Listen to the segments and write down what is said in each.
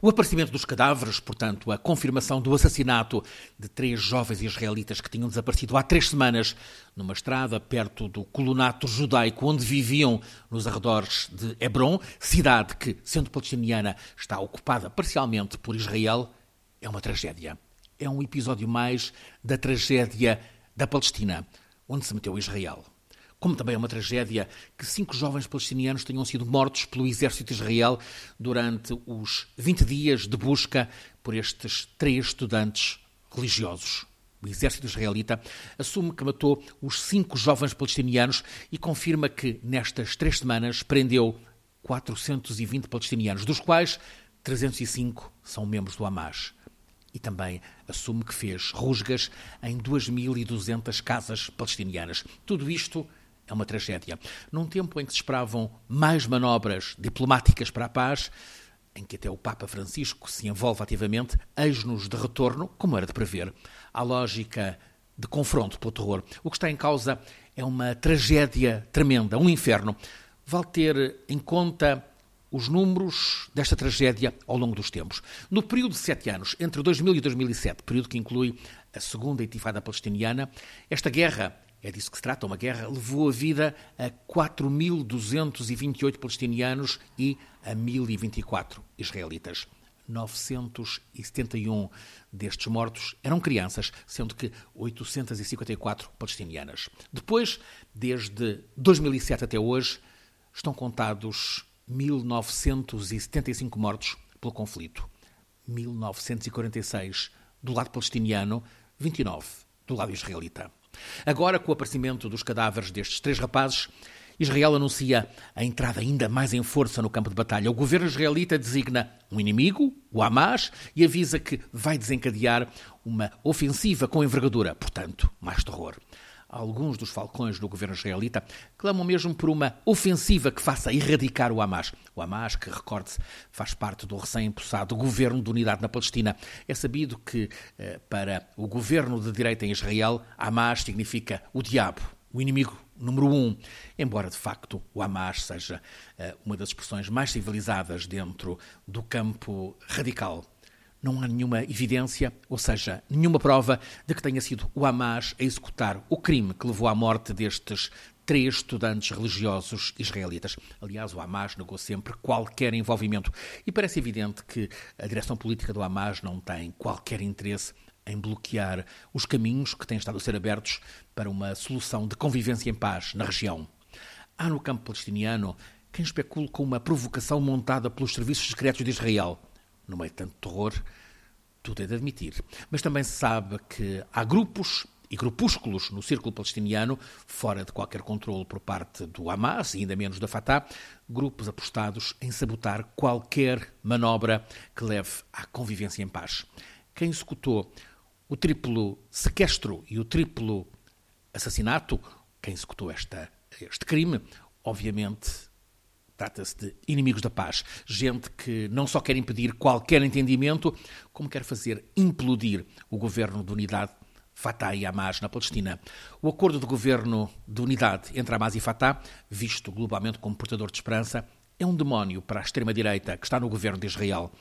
O aparecimento dos cadáveres, portanto, a confirmação do assassinato de três jovens israelitas que tinham desaparecido há três semanas numa estrada perto do colonato judaico onde viviam nos arredores de Hebron, cidade que, sendo palestiniana, está ocupada parcialmente por Israel, é uma tragédia. É um episódio mais da tragédia da Palestina, onde se meteu Israel como também é uma tragédia que cinco jovens palestinianos tenham sido mortos pelo exército de Israel durante os 20 dias de busca por estes três estudantes religiosos. O exército israelita assume que matou os cinco jovens palestinianos e confirma que, nestas três semanas, prendeu 420 palestinianos, dos quais 305 são membros do Hamas. E também assume que fez rusgas em 2.200 casas palestinianas. Tudo isto é uma tragédia. Num tempo em que se esperavam mais manobras diplomáticas para a paz, em que até o Papa Francisco se envolve ativamente, eis-nos de retorno, como era de prever, à lógica de confronto pelo terror. O que está em causa é uma tragédia tremenda, um inferno. Vale ter em conta os números desta tragédia ao longo dos tempos. No período de sete anos, entre 2000 e 2007, período que inclui a segunda intifada palestiniana, esta guerra é disso que se trata, uma guerra levou a vida a 4.228 palestinianos e a 1.024 israelitas. 971 destes mortos eram crianças, sendo que 854 palestinianas. Depois, desde 2007 até hoje, estão contados 1975 mortos pelo conflito. 1946 do lado palestiniano, 29 do lado israelita. Agora, com o aparecimento dos cadáveres destes três rapazes, Israel anuncia a entrada ainda mais em força no campo de batalha. O governo israelita designa um inimigo, o Hamas, e avisa que vai desencadear uma ofensiva com envergadura, portanto, mais terror. Alguns dos falcões do governo israelita clamam mesmo por uma ofensiva que faça erradicar o Hamas. O Hamas, que, recorde-se, faz parte do recém-impulsado governo de unidade na Palestina. É sabido que, eh, para o governo de direita em Israel, Hamas significa o diabo, o inimigo número um, embora de facto o Hamas seja uh, uma das expressões mais civilizadas dentro do campo radical não há nenhuma evidência, ou seja, nenhuma prova de que tenha sido o Hamas a executar o crime que levou à morte destes três estudantes religiosos israelitas. Aliás, o Hamas negou sempre qualquer envolvimento e parece evidente que a direção política do Hamas não tem qualquer interesse em bloquear os caminhos que têm estado a ser abertos para uma solução de convivência em paz na região. Há no campo palestiniano quem especule com uma provocação montada pelos serviços secretos de Israel no meio de tanto terror, tudo é de admitir. Mas também se sabe que há grupos e grupúsculos no círculo palestiniano, fora de qualquer controle por parte do Hamas e ainda menos da Fatah, grupos apostados em sabotar qualquer manobra que leve à convivência em paz. Quem executou o triplo sequestro e o triplo assassinato, quem executou esta, este crime, obviamente Trata-se de inimigos da paz, gente que não só quer impedir qualquer entendimento, como quer fazer implodir o governo de unidade Fatah e Hamas na Palestina. O acordo de governo de unidade entre Hamas e Fatah, visto globalmente como portador de esperança, é um demónio para a extrema-direita que está no governo de Israel.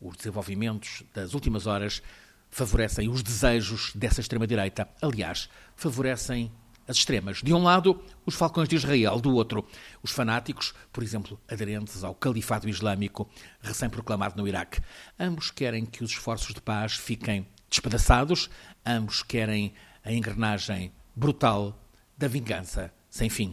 Os desenvolvimentos das últimas horas favorecem os desejos dessa extrema-direita. Aliás, favorecem as extremas. De um lado, os falcões de Israel, do outro, os fanáticos, por exemplo, aderentes ao califado islâmico recém-proclamado no Iraque. Ambos querem que os esforços de paz fiquem despedaçados, ambos querem a engrenagem brutal da vingança sem fim.